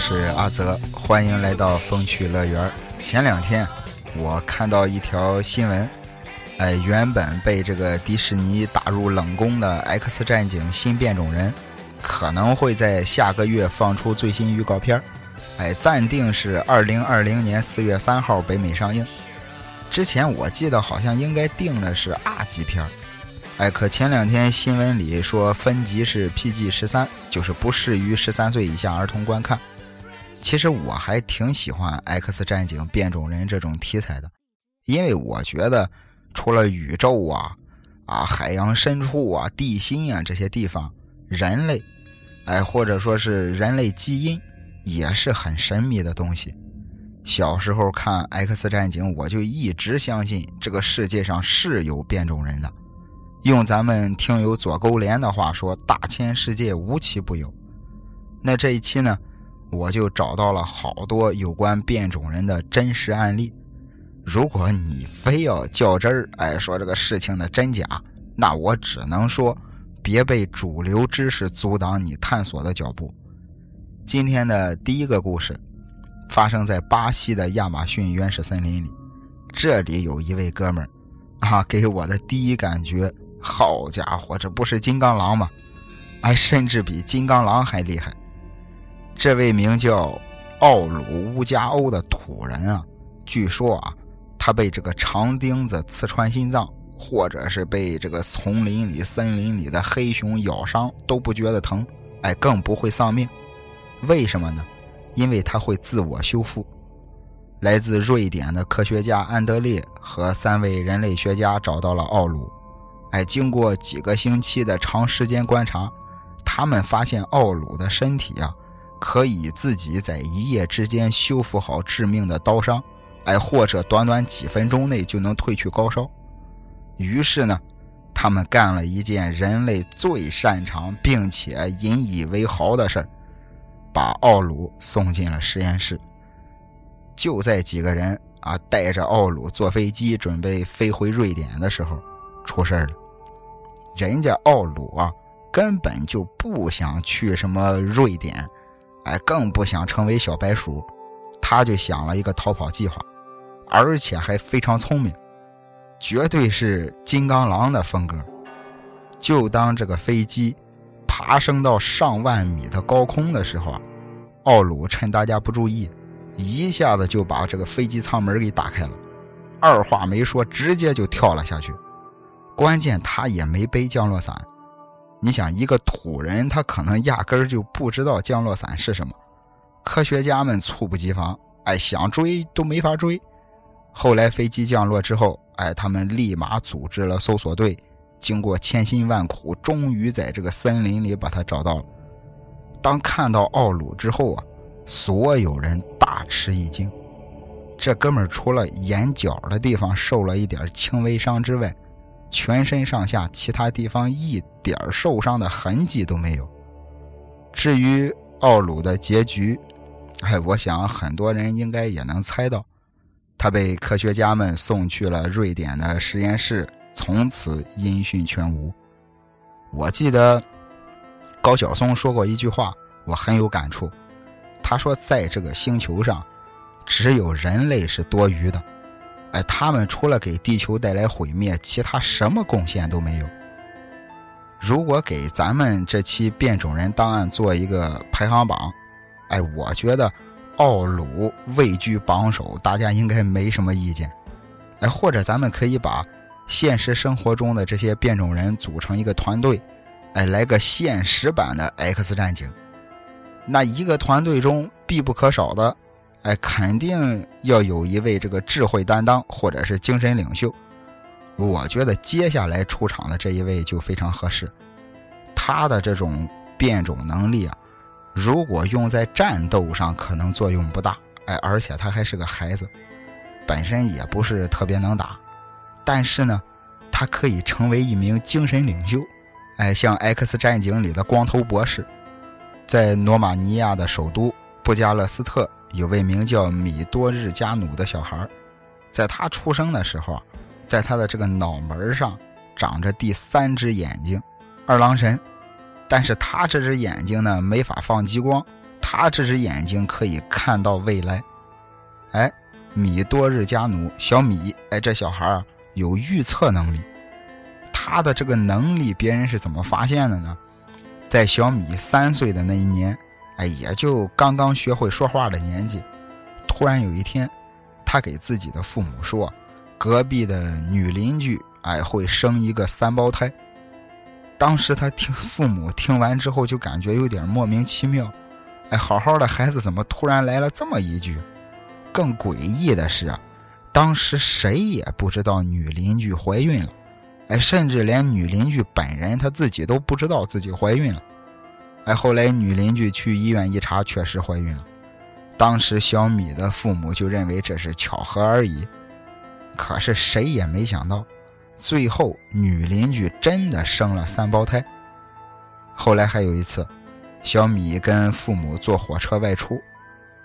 是阿泽，欢迎来到风趣乐园。前两天我看到一条新闻，哎，原本被这个迪士尼打入冷宫的《X 战警：新变种人》，可能会在下个月放出最新预告片哎，暂定是二零二零年四月三号北美上映。之前我记得好像应该定的是 R 级片哎，可前两天新闻里说分级是 PG 十三，就是不适于十三岁以下儿童观看。其实我还挺喜欢 X 战警变种人这种题材的，因为我觉得除了宇宙啊、啊海洋深处啊、地心啊这些地方，人类，哎或者说是人类基因，也是很神秘的东西。小时候看 X 战警，我就一直相信这个世界上是有变种人的。用咱们听友左勾连的话说：“大千世界无奇不有。”那这一期呢，我就找到了好多有关变种人的真实案例。如果你非要较真儿，哎，说这个事情的真假，那我只能说，别被主流知识阻挡你探索的脚步。今天的第一个故事，发生在巴西的亚马逊原始森林里。这里有一位哥们儿，啊，给我的第一感觉。好家伙，这不是金刚狼吗？哎，甚至比金刚狼还厉害。这位名叫奥鲁乌加欧的土人啊，据说啊，他被这个长钉子刺穿心脏，或者是被这个丛林里、森林里的黑熊咬伤都不觉得疼，哎，更不会丧命。为什么呢？因为他会自我修复。来自瑞典的科学家安德烈和三位人类学家找到了奥鲁。哎，经过几个星期的长时间观察，他们发现奥鲁的身体啊，可以自己在一夜之间修复好致命的刀伤，哎，或者短短几分钟内就能褪去高烧。于是呢，他们干了一件人类最擅长并且引以为豪的事儿，把奥鲁送进了实验室。就在几个人啊带着奥鲁坐飞机准备飞回瑞典的时候，出事儿了。人家奥鲁啊，根本就不想去什么瑞典，哎，更不想成为小白鼠，他就想了一个逃跑计划，而且还非常聪明，绝对是金刚狼的风格。就当这个飞机爬升到上万米的高空的时候啊，奥鲁趁大家不注意，一下子就把这个飞机舱门给打开了，二话没说，直接就跳了下去。关键他也没背降落伞，你想一个土人，他可能压根儿就不知道降落伞是什么。科学家们猝不及防，哎，想追都没法追。后来飞机降落之后，哎，他们立马组织了搜索队，经过千辛万苦，终于在这个森林里把他找到了。当看到奥鲁之后啊，所有人大吃一惊。这哥们儿除了眼角的地方受了一点轻微伤之外，全身上下其他地方一点受伤的痕迹都没有。至于奥鲁的结局，哎，我想很多人应该也能猜到，他被科学家们送去了瑞典的实验室，从此音讯全无。我记得高晓松说过一句话，我很有感触。他说，在这个星球上，只有人类是多余的。哎，他们除了给地球带来毁灭，其他什么贡献都没有。如果给咱们这期变种人档案做一个排行榜，哎，我觉得奥鲁位居榜首，大家应该没什么意见。哎，或者咱们可以把现实生活中的这些变种人组成一个团队，哎，来个现实版的 X 战警。那一个团队中必不可少的。哎，肯定要有一位这个智慧担当，或者是精神领袖。我觉得接下来出场的这一位就非常合适。他的这种变种能力啊，如果用在战斗上，可能作用不大。哎，而且他还是个孩子，本身也不是特别能打。但是呢，他可以成为一名精神领袖。哎，像《X 战警》里的光头博士，在罗马尼亚的首都布加勒斯特。有位名叫米多日加努的小孩，在他出生的时候，在他的这个脑门上长着第三只眼睛，二郎神。但是他这只眼睛呢，没法放激光，他这只眼睛可以看到未来。哎，米多日加努小米，哎，这小孩儿有预测能力。他的这个能力，别人是怎么发现的呢？在小米三岁的那一年，哎，也就刚刚学会说话的年纪，突然有一天，他给自己的父母说，隔壁的女邻居，哎，会生一个三胞胎。当时他听父母听完之后，就感觉有点莫名其妙，哎，好好的孩子怎么突然来了这么一句？更诡异的是，当时谁也不知道女邻居怀孕了，哎，甚至连女邻居本人她自己都不知道自己怀孕了，哎，后来女邻居去医院一查，确实怀孕了。当时小米的父母就认为这是巧合而已，可是谁也没想到。最后，女邻居真的生了三胞胎。后来还有一次，小米跟父母坐火车外出，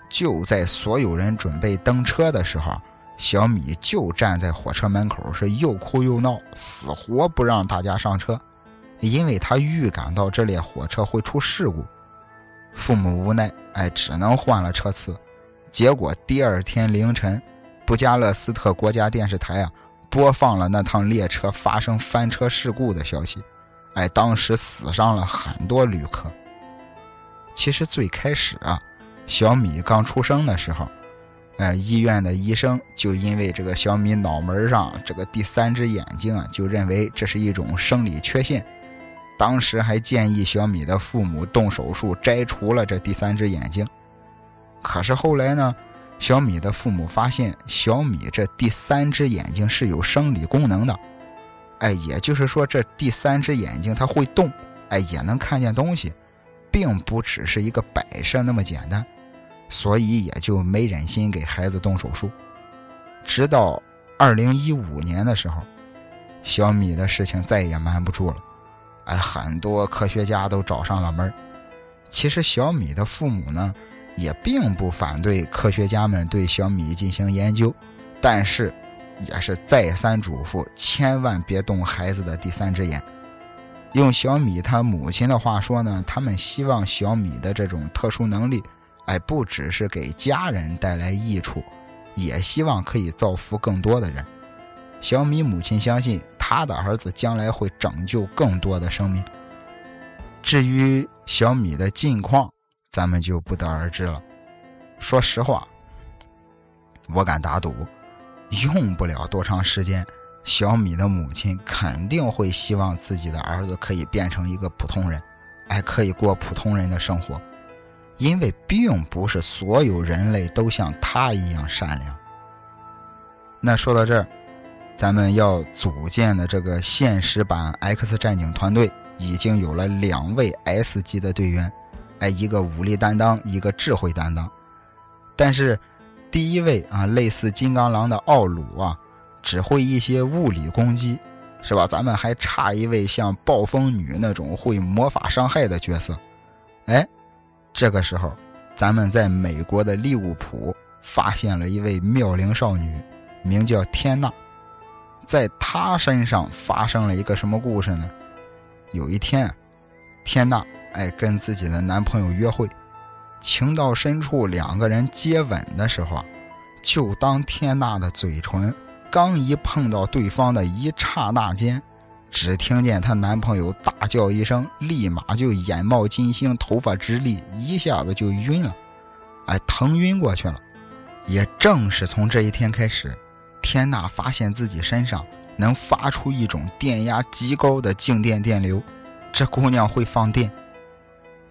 就在所有人准备登车的时候，小米就站在火车门口，是又哭又闹，死活不让大家上车，因为他预感到这列火车会出事故。父母无奈，哎，只能换了车次。结果第二天凌晨，布加勒斯特国家电视台啊。播放了那趟列车发生翻车事故的消息，哎，当时死伤了很多旅客。其实最开始啊，小米刚出生的时候，哎，医院的医生就因为这个小米脑门上这个第三只眼睛啊，就认为这是一种生理缺陷，当时还建议小米的父母动手术摘除了这第三只眼睛。可是后来呢？小米的父母发现，小米这第三只眼睛是有生理功能的，哎，也就是说，这第三只眼睛它会动，哎，也能看见东西，并不只是一个摆设那么简单，所以也就没忍心给孩子动手术。直到二零一五年的时候，小米的事情再也瞒不住了，哎，很多科学家都找上了门其实小米的父母呢？也并不反对科学家们对小米进行研究，但是也是再三嘱咐，千万别动孩子的第三只眼。用小米他母亲的话说呢，他们希望小米的这种特殊能力，哎，不只是给家人带来益处，也希望可以造福更多的人。小米母亲相信，他的儿子将来会拯救更多的生命。至于小米的近况，咱们就不得而知了。说实话，我敢打赌，用不了多长时间，小米的母亲肯定会希望自己的儿子可以变成一个普通人，哎，可以过普通人的生活。因为并不是所有人类都像他一样善良。那说到这儿，咱们要组建的这个现实版 X 战警团队已经有了两位 S 级的队员。哎，一个武力担当，一个智慧担当，但是第一位啊，类似金刚狼的奥鲁啊，只会一些物理攻击，是吧？咱们还差一位像暴风女那种会魔法伤害的角色。哎，这个时候，咱们在美国的利物浦发现了一位妙龄少女，名叫天娜，在她身上发生了一个什么故事呢？有一天，天娜。哎，跟自己的男朋友约会，情到深处，两个人接吻的时候，就当天娜的嘴唇刚一碰到对方的一刹那间，只听见她男朋友大叫一声，立马就眼冒金星，头发直立，一下子就晕了，哎，疼晕过去了。也正是从这一天开始，天娜发现自己身上能发出一种电压极高的静电电流，这姑娘会放电。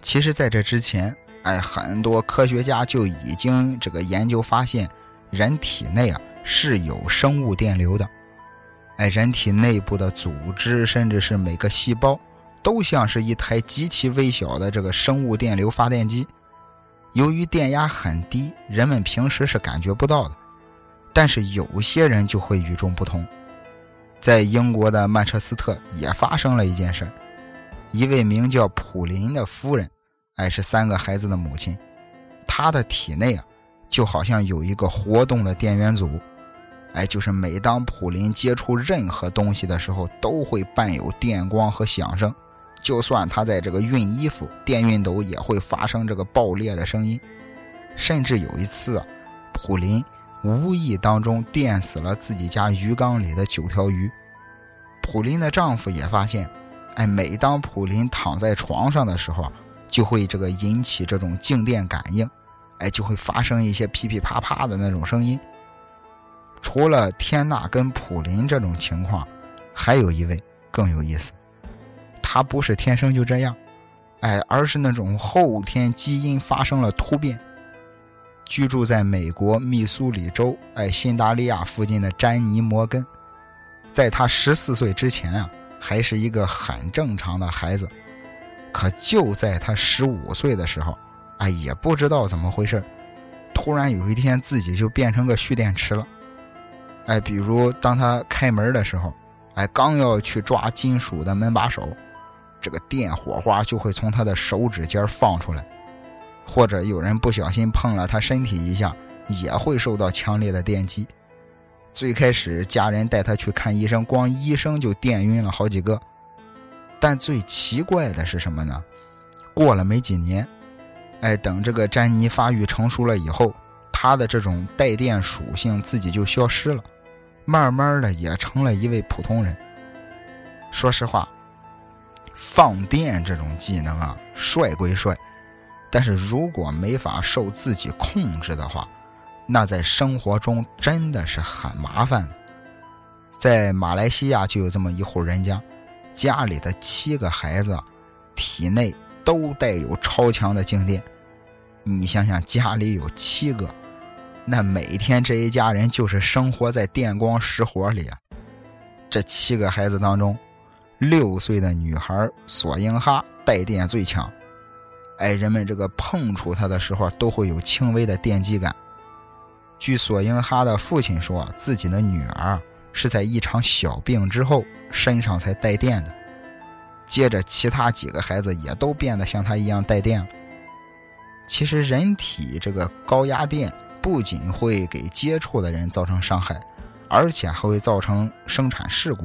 其实，在这之前，哎，很多科学家就已经这个研究发现，人体内啊是有生物电流的。哎，人体内部的组织，甚至是每个细胞，都像是一台极其微小的这个生物电流发电机。由于电压很低，人们平时是感觉不到的。但是有些人就会与众不同。在英国的曼彻斯特也发生了一件事一位名叫普林的夫人。哎，是三个孩子的母亲，她的体内啊，就好像有一个活动的电源组。哎，就是每当普林接触任何东西的时候，都会伴有电光和响声，就算他在这个熨衣服，电熨斗也会发生这个爆裂的声音。甚至有一次，普林无意当中电死了自己家鱼缸里的九条鱼。普林的丈夫也发现，哎，每当普林躺在床上的时候，就会这个引起这种静电感应，哎，就会发生一些噼噼啪啪的那种声音。除了天娜跟普林这种情况，还有一位更有意思，他不是天生就这样，哎，而是那种后天基因发生了突变。居住在美国密苏里州哎新达利亚附近的詹妮·摩根，在他十四岁之前啊，还是一个很正常的孩子。可就在他十五岁的时候，哎，也不知道怎么回事，突然有一天自己就变成个蓄电池了。哎，比如当他开门的时候，哎，刚要去抓金属的门把手，这个电火花就会从他的手指尖放出来。或者有人不小心碰了他身体一下，也会受到强烈的电击。最开始家人带他去看医生，光医生就电晕了好几个。但最奇怪的是什么呢？过了没几年，哎，等这个詹妮发育成熟了以后，他的这种带电属性自己就消失了，慢慢的也成了一位普通人。说实话，放电这种技能啊，帅归帅。但是如果没法受自己控制的话，那在生活中真的是很麻烦的。在马来西亚就有这么一户人家，家里的七个孩子体内都带有超强的静电。你想想，家里有七个，那每天这一家人就是生活在电光石火里啊。这七个孩子当中，六岁的女孩索英哈带电最强。哎，人们这个碰触它的时候都会有轻微的电击感。据索英哈的父亲说，自己的女儿是在一场小病之后身上才带电的。接着，其他几个孩子也都变得像他一样带电了。其实，人体这个高压电不仅会给接触的人造成伤害，而且还会造成生产事故。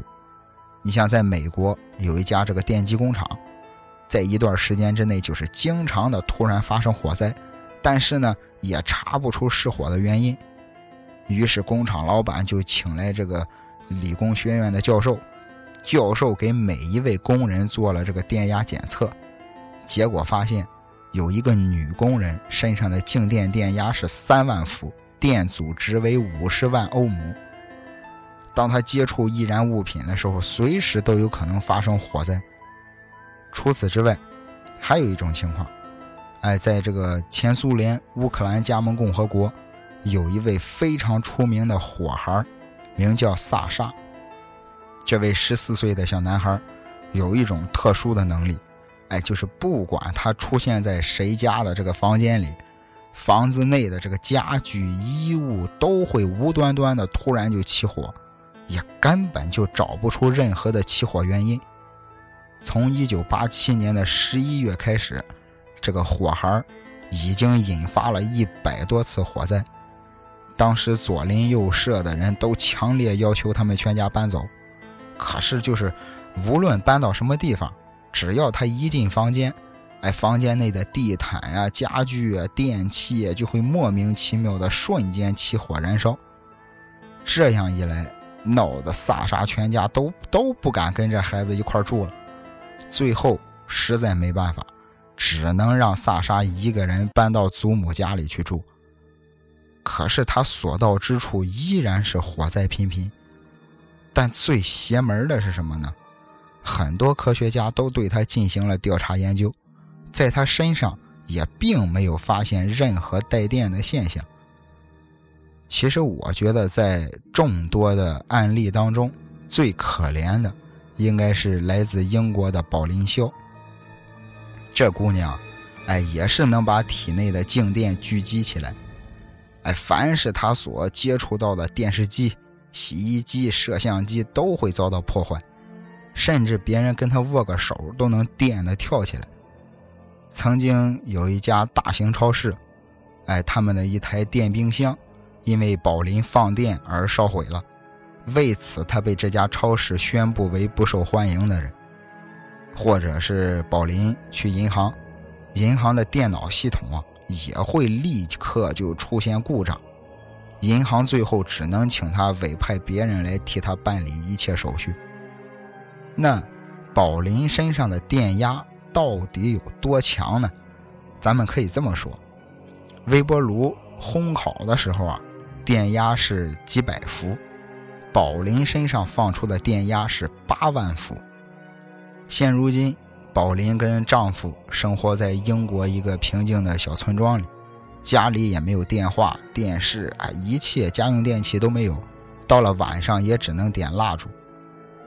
你像在美国有一家这个电机工厂。在一段时间之内，就是经常的突然发生火灾，但是呢，也查不出失火的原因。于是工厂老板就请来这个理工学院的教授，教授给每一位工人做了这个电压检测，结果发现有一个女工人身上的静电电压是三万伏，电阻值为五十万欧姆。当她接触易燃物品的时候，随时都有可能发生火灾。除此之外，还有一种情况，哎，在这个前苏联乌克兰加盟共和国，有一位非常出名的火孩，名叫萨沙。这位十四岁的小男孩，有一种特殊的能力，哎，就是不管他出现在谁家的这个房间里，房子内的这个家具衣物都会无端端的突然就起火，也根本就找不出任何的起火原因。从一九八七年的十一月开始，这个火孩已经引发了一百多次火灾。当时左邻右舍的人都强烈要求他们全家搬走，可是就是无论搬到什么地方，只要他一进房间，哎，房间内的地毯呀、家具啊、电器就会莫名其妙的瞬间起火燃烧。这样一来，闹得萨沙全家都都不敢跟这孩子一块住了。最后实在没办法，只能让萨沙一个人搬到祖母家里去住。可是他所到之处依然是火灾频频。但最邪门的是什么呢？很多科学家都对他进行了调查研究，在他身上也并没有发现任何带电的现象。其实我觉得，在众多的案例当中，最可怜的。应该是来自英国的宝林肖。这姑娘，哎，也是能把体内的静电聚集起来，哎，凡是她所接触到的电视机、洗衣机、摄像机都会遭到破坏，甚至别人跟她握个手都能电的跳起来。曾经有一家大型超市，哎，他们的一台电冰箱因为宝林放电而烧毁了。为此，他被这家超市宣布为不受欢迎的人。或者是宝林去银行，银行的电脑系统啊也会立刻就出现故障，银行最后只能请他委派别人来替他办理一切手续。那宝林身上的电压到底有多强呢？咱们可以这么说，微波炉烘烤的时候啊，电压是几百伏。宝林身上放出的电压是八万伏。现如今，宝林跟丈夫生活在英国一个平静的小村庄里，家里也没有电话、电视啊，一切家用电器都没有。到了晚上也只能点蜡烛，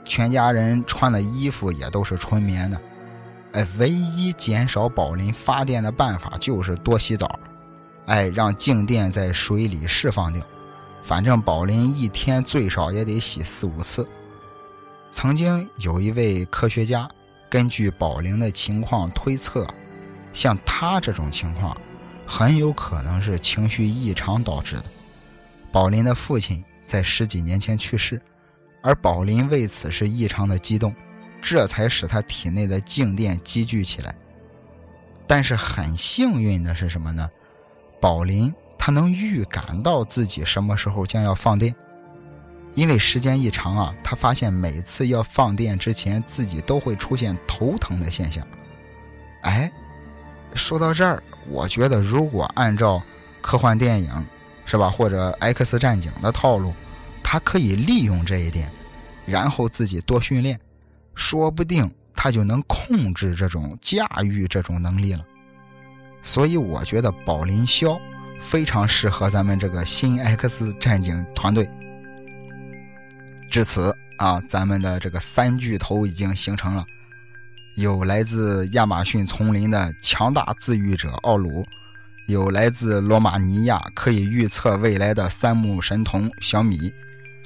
全家人穿的衣服也都是纯棉的。哎，唯一减少宝林发电的办法就是多洗澡，哎，让静电在水里释放掉。反正宝林一天最少也得洗四五次。曾经有一位科学家根据宝林的情况推测，像他这种情况，很有可能是情绪异常导致的。宝林的父亲在十几年前去世，而宝林为此是异常的激动，这才使他体内的静电积聚起来。但是很幸运的是什么呢？宝林。他能预感到自己什么时候将要放电，因为时间一长啊，他发现每次要放电之前，自己都会出现头疼的现象。哎，说到这儿，我觉得如果按照科幻电影是吧，或者 X 战警的套路，他可以利用这一点，然后自己多训练，说不定他就能控制这种驾驭这种能力了。所以我觉得宝林霄。非常适合咱们这个新 X 战警团队。至此啊，咱们的这个三巨头已经形成了：有来自亚马逊丛林的强大自愈者奥鲁，有来自罗马尼亚可以预测未来的三目神童小米，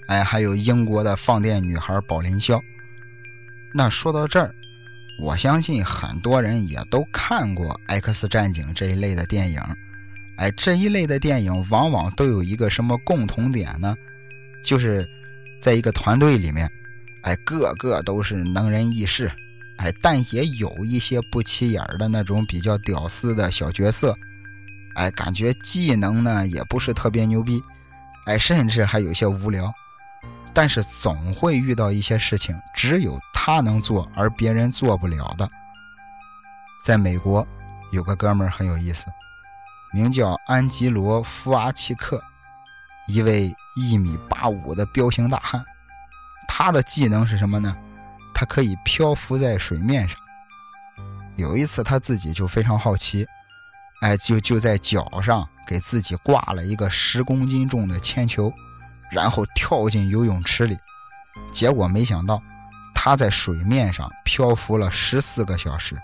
哎，还有英国的放电女孩宝林霄。那说到这儿，我相信很多人也都看过 X 战警这一类的电影。哎，这一类的电影往往都有一个什么共同点呢？就是在一个团队里面，哎，个个都是能人异士，哎，但也有一些不起眼的那种比较屌丝的小角色，哎，感觉技能呢也不是特别牛逼，哎，甚至还有些无聊，但是总会遇到一些事情，只有他能做，而别人做不了的。在美国，有个哥们儿很有意思。名叫安吉罗·夫阿契克，一位一米八五的彪形大汉。他的技能是什么呢？他可以漂浮在水面上。有一次，他自己就非常好奇，哎，就就在脚上给自己挂了一个十公斤重的铅球，然后跳进游泳池里。结果没想到，他在水面上漂浮了十四个小时。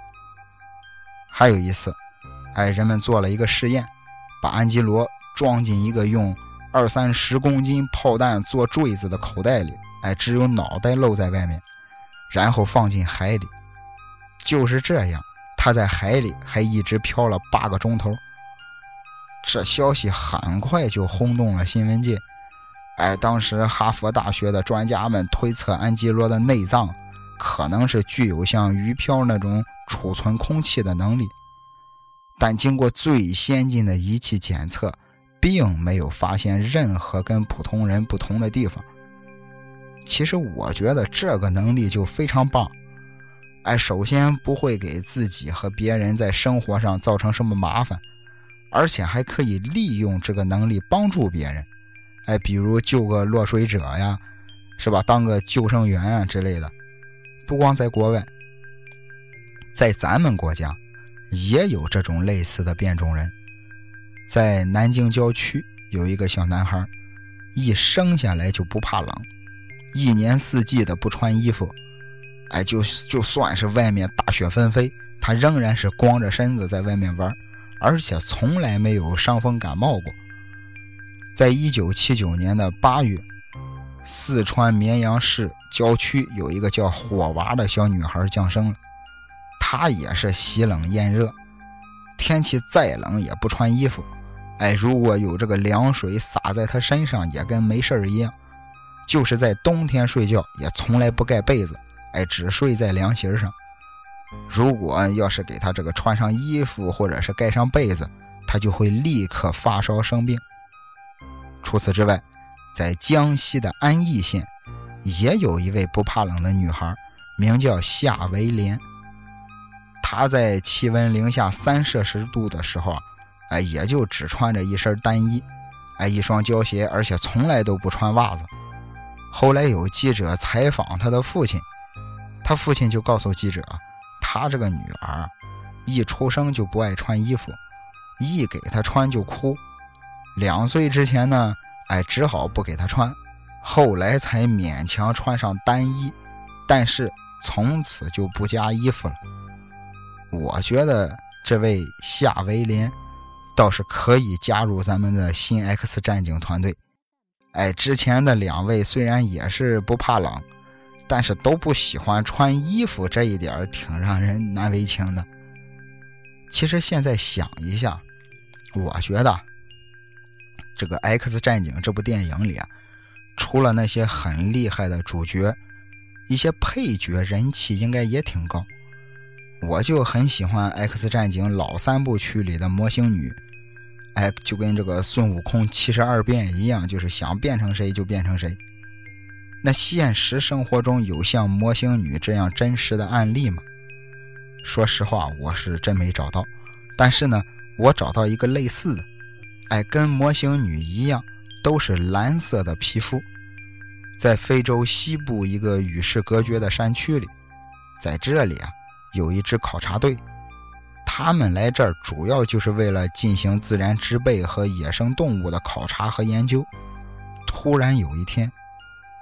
还有一次。哎，人们做了一个试验，把安吉罗装进一个用二三十公斤炮弹做坠子的口袋里，哎，只有脑袋露在外面，然后放进海里。就是这样，他在海里还一直漂了八个钟头。这消息很快就轰动了新闻界。哎，当时哈佛大学的专家们推测，安吉罗的内脏可能是具有像鱼漂那种储存空气的能力。但经过最先进的仪器检测，并没有发现任何跟普通人不同的地方。其实我觉得这个能力就非常棒。哎，首先不会给自己和别人在生活上造成什么麻烦，而且还可以利用这个能力帮助别人。哎，比如救个落水者呀，是吧？当个救生员啊之类的。不光在国外，在咱们国家。也有这种类似的变种人，在南京郊区有一个小男孩，一生下来就不怕冷，一年四季的不穿衣服，哎，就就算是外面大雪纷飞，他仍然是光着身子在外面玩，而且从来没有伤风感冒过。在一九七九年的八月，四川绵阳市郊区有一个叫火娃的小女孩降生了。他也是喜冷厌热，天气再冷也不穿衣服。哎，如果有这个凉水洒在他身上，也跟没事一样。就是在冬天睡觉，也从来不盖被子，哎，只睡在凉席上。如果要是给他这个穿上衣服或者是盖上被子，他就会立刻发烧生病。除此之外，在江西的安义县，也有一位不怕冷的女孩，名叫夏维莲。他在气温零下三摄氏度的时候，哎，也就只穿着一身单衣，哎，一双胶鞋，而且从来都不穿袜子。后来有记者采访他的父亲，他父亲就告诉记者。他这个女儿，一出生就不爱穿衣服，一给她穿就哭。两岁之前呢，哎，只好不给她穿，后来才勉强穿上单衣，但是从此就不加衣服了。我觉得这位夏威廉倒是可以加入咱们的新 X 战警团队。哎，之前的两位虽然也是不怕冷。但是都不喜欢穿衣服，这一点挺让人难为情的。其实现在想一下，我觉得这个《X 战警》这部电影里啊，除了那些很厉害的主角，一些配角人气应该也挺高。我就很喜欢《X 战警》老三部曲里的魔形女，哎，就跟这个孙悟空七十二变一样，就是想变成谁就变成谁。那现实生活中有像魔形女这样真实的案例吗？说实话，我是真没找到。但是呢，我找到一个类似的，哎，跟魔形女一样，都是蓝色的皮肤，在非洲西部一个与世隔绝的山区里，在这里啊，有一支考察队，他们来这儿主要就是为了进行自然植被和野生动物的考察和研究。突然有一天。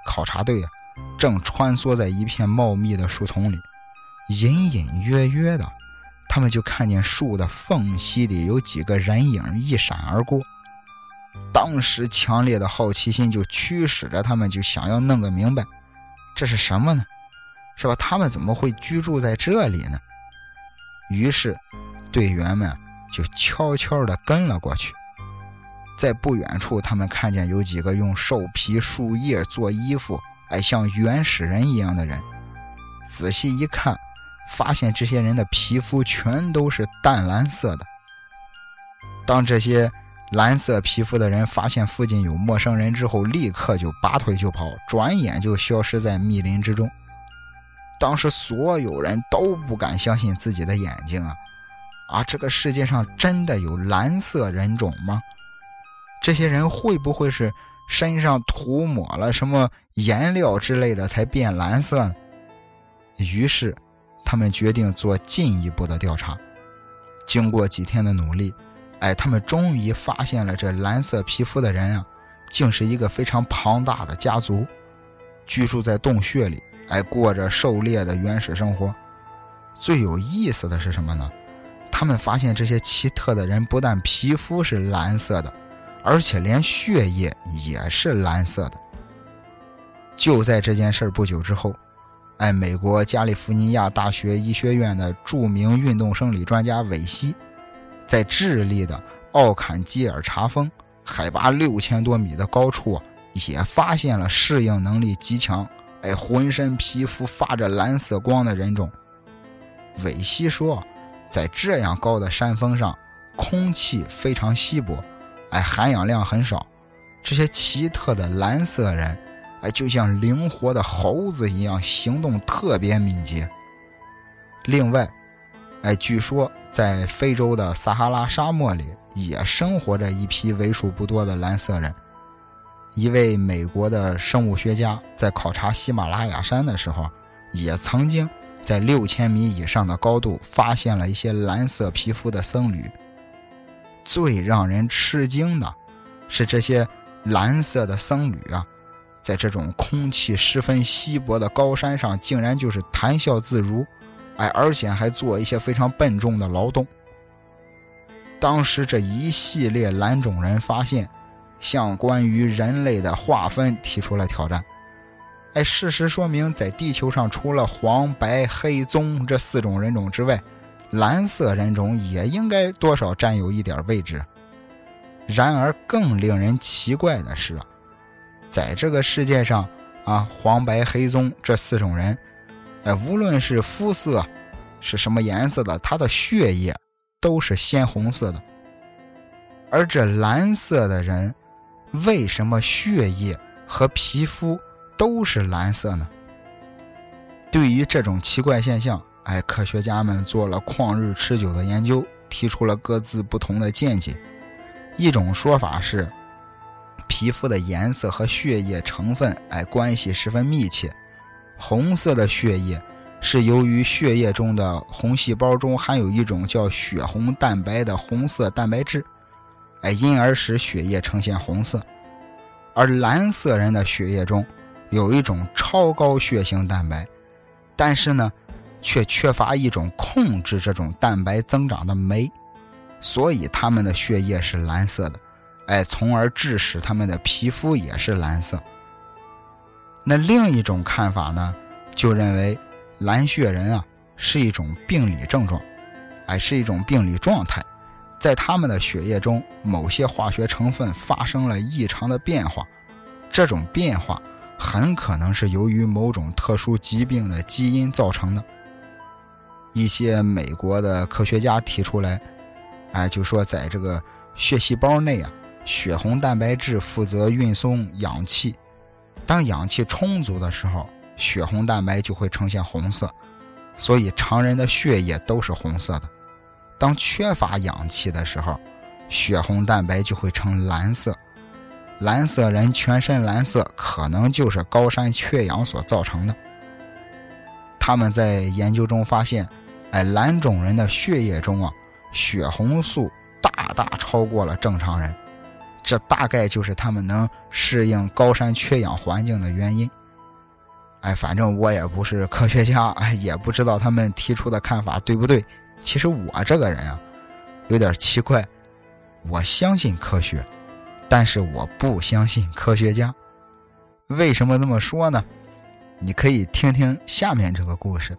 考察队啊，正穿梭在一片茂密的树丛里，隐隐约约的，他们就看见树的缝隙里有几个人影一闪而过。当时强烈的好奇心就驱使着他们，就想要弄个明白，这是什么呢？是吧？他们怎么会居住在这里呢？于是，队员们就悄悄地跟了过去。在不远处，他们看见有几个用兽皮、树叶做衣服，哎，像原始人一样的人。仔细一看，发现这些人的皮肤全都是淡蓝色的。当这些蓝色皮肤的人发现附近有陌生人之后，立刻就拔腿就跑，转眼就消失在密林之中。当时所有人都不敢相信自己的眼睛啊！啊，这个世界上真的有蓝色人种吗？这些人会不会是身上涂抹了什么颜料之类的才变蓝色呢？于是，他们决定做进一步的调查。经过几天的努力，哎，他们终于发现了这蓝色皮肤的人啊，竟是一个非常庞大的家族，居住在洞穴里，哎，过着狩猎的原始生活。最有意思的是什么呢？他们发现这些奇特的人不但皮肤是蓝色的。而且连血液也是蓝色的。就在这件事不久之后，哎，美国加利福尼亚大学医学院的著名运动生理专家韦西，在智利的奥坎基尔查峰海拔六千多米的高处，也发现了适应能力极强、哎，浑身皮肤发着蓝色光的人种。韦西说，在这样高的山峰上，空气非常稀薄。哎，含氧量很少，这些奇特的蓝色人，哎，就像灵活的猴子一样，行动特别敏捷。另外，哎，据说在非洲的撒哈拉沙漠里也生活着一批为数不多的蓝色人。一位美国的生物学家在考察喜马拉雅山的时候，也曾经在六千米以上的高度发现了一些蓝色皮肤的僧侣。最让人吃惊的，是这些蓝色的僧侣啊，在这种空气十分稀薄的高山上，竟然就是谈笑自如，哎，而且还做一些非常笨重的劳动。当时这一系列蓝种人发现，向关于人类的划分提出了挑战。哎，事实说明，在地球上除了黄、白、黑、棕这四种人种之外，蓝色人种也应该多少占有一点位置。然而，更令人奇怪的是，在这个世界上啊，黄白黑棕这四种人，哎，无论是肤色、是什么颜色的，他的血液都是鲜红色的。而这蓝色的人，为什么血液和皮肤都是蓝色呢？对于这种奇怪现象，哎，科学家们做了旷日持久的研究，提出了各自不同的见解。一种说法是，皮肤的颜色和血液成分哎关系十分密切。红色的血液是由于血液中的红细胞中含有一种叫血红蛋白的红色蛋白质，哎，因而使血液呈现红色。而蓝色人的血液中有一种超高血型蛋白，但是呢，却缺乏一种控制这种蛋白增长的酶。所以他们的血液是蓝色的，哎，从而致使他们的皮肤也是蓝色。那另一种看法呢，就认为蓝血人啊是一种病理症状，哎，是一种病理状态，在他们的血液中某些化学成分发生了异常的变化，这种变化很可能是由于某种特殊疾病的基因造成的。一些美国的科学家提出来。哎，就说在这个血细胞内啊，血红蛋白质负责运送氧气。当氧气充足的时候，血红蛋白就会呈现红色，所以常人的血液都是红色的。当缺乏氧气的时候，血红蛋白就会呈蓝色。蓝色人全身蓝色，可能就是高山缺氧所造成的。他们在研究中发现，哎，蓝种人的血液中啊。血红素大大超过了正常人，这大概就是他们能适应高山缺氧环境的原因。哎，反正我也不是科学家，哎，也不知道他们提出的看法对不对。其实我这个人啊，有点奇怪，我相信科学，但是我不相信科学家。为什么这么说呢？你可以听听下面这个故事，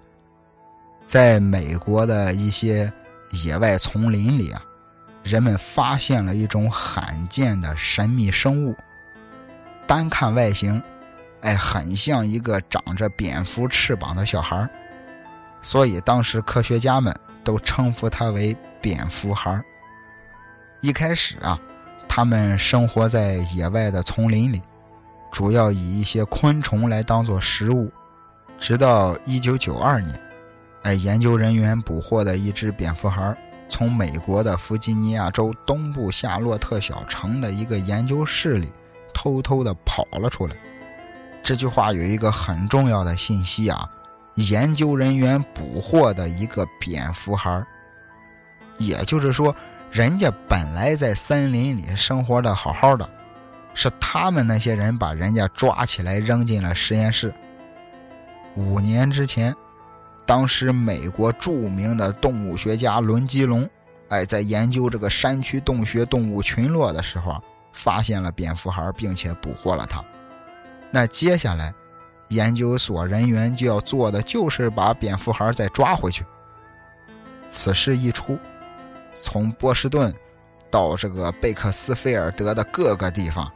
在美国的一些。野外丛林里啊，人们发现了一种罕见的神秘生物。单看外形，哎，很像一个长着蝙蝠翅膀的小孩所以当时科学家们都称呼它为“蝙蝠孩一开始啊，他们生活在野外的丛林里，主要以一些昆虫来当做食物，直到1992年。哎，研究人员捕获的一只蝙蝠孩，从美国的弗吉尼亚州东部夏洛特小城的一个研究室里偷偷的跑了出来。这句话有一个很重要的信息啊，研究人员捕获的一个蝙蝠孩，也就是说，人家本来在森林里生活的好好的，是他们那些人把人家抓起来扔进了实验室。五年之前。当时，美国著名的动物学家伦基龙，哎，在研究这个山区洞穴动物群落的时候，发现了蝙蝠孩，并且捕获了它。那接下来，研究所人员就要做的就是把蝙蝠孩再抓回去。此事一出，从波士顿到这个贝克斯菲尔德的各个地方，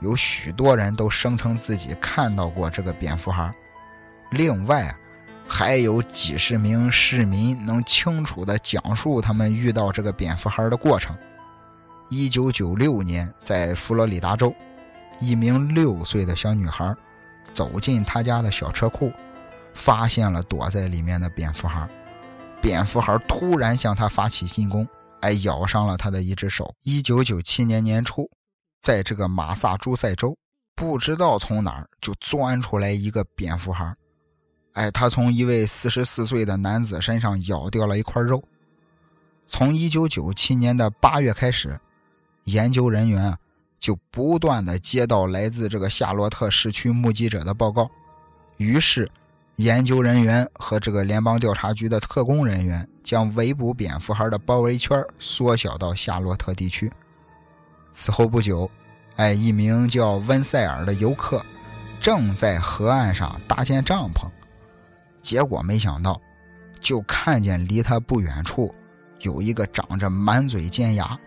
有许多人都声称自己看到过这个蝙蝠孩。另外啊。还有几十名市民能清楚地讲述他们遇到这个蝙蝠孩的过程。一九九六年，在佛罗里达州，一名六岁的小女孩走进他家的小车库，发现了躲在里面的蝙蝠孩。蝙蝠孩突然向他发起进攻，哎，咬伤了他的一只手。一九九七年年初，在这个马萨诸塞州，不知道从哪儿就钻出来一个蝙蝠孩。哎，他从一位四十四岁的男子身上咬掉了一块肉。从一九九七年的八月开始，研究人员就不断的接到来自这个夏洛特市区目击者的报告，于是研究人员和这个联邦调查局的特工人员将围捕蝙蝠孩的包围圈缩小到夏洛特地区。此后不久，哎，一名叫温塞尔的游客正在河岸上搭建帐篷。结果没想到，就看见离他不远处有一个长着满嘴尖牙，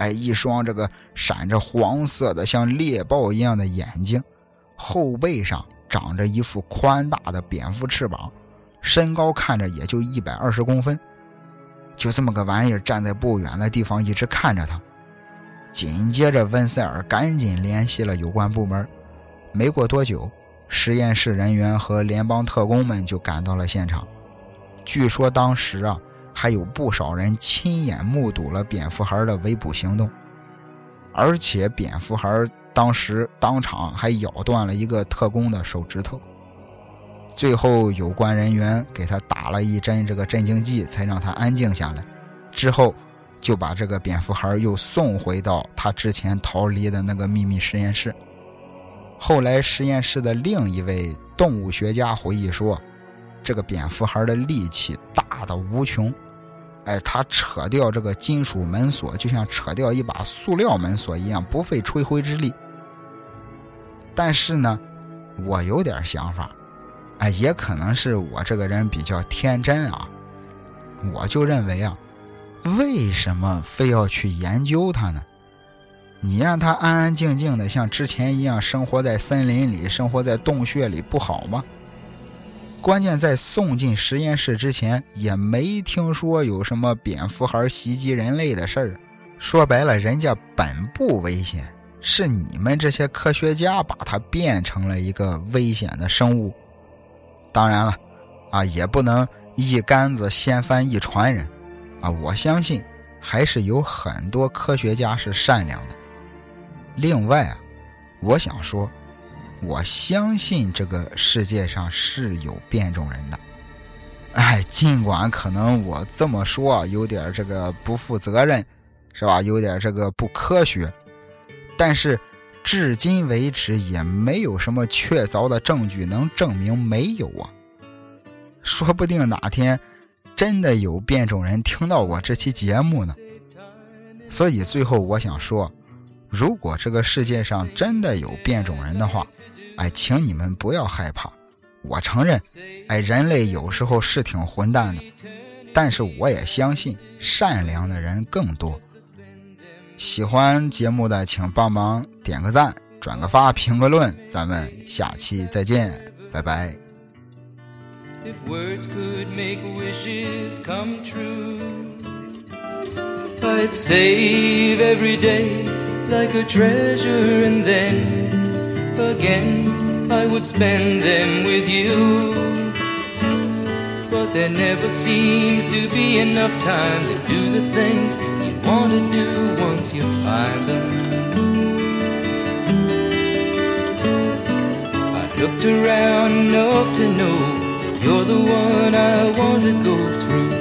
哎，一双这个闪着黄色的像猎豹一样的眼睛，后背上长着一副宽大的蝙蝠翅膀，身高看着也就一百二十公分，就这么个玩意儿站在不远的地方一直看着他。紧接着，温塞尔赶紧联系了有关部门。没过多久，实验室人员和联邦特工们就赶到了现场。据说当时啊，还有不少人亲眼目睹了蝙蝠孩的围捕行动，而且蝙蝠孩当时当场还咬断了一个特工的手指头。最后，有关人员给他打了一针这个镇静剂，才让他安静下来。之后。就把这个蝙蝠孩又送回到他之前逃离的那个秘密实验室。后来，实验室的另一位动物学家回忆说，这个蝙蝠孩的力气大的无穷，哎，他扯掉这个金属门锁，就像扯掉一把塑料门锁一样，不费吹灰之力。但是呢，我有点想法，哎，也可能是我这个人比较天真啊，我就认为啊。为什么非要去研究它呢？你让它安安静静的像之前一样生活在森林里，生活在洞穴里不好吗？关键在送进实验室之前，也没听说有什么蝙蝠孩袭击人类的事儿。说白了，人家本不危险，是你们这些科学家把它变成了一个危险的生物。当然了，啊，也不能一竿子掀翻一船人。啊，我相信还是有很多科学家是善良的。另外啊，我想说，我相信这个世界上是有变种人的。哎，尽管可能我这么说有点这个不负责任，是吧？有点这个不科学，但是至今为止也没有什么确凿的证据能证明没有啊。说不定哪天。真的有变种人听到我这期节目呢，所以最后我想说，如果这个世界上真的有变种人的话，哎，请你们不要害怕。我承认，哎，人类有时候是挺混蛋的，但是我也相信善良的人更多。喜欢节目的请帮忙点个赞、转个发、评个论，咱们下期再见，拜拜。if words could make wishes come true. I'd save every day like a treasure, and then again I would spend them with you. But there never seems to be enough time to do the things you want to do once you find them. I've looked around enough to know you're the one I want to go through.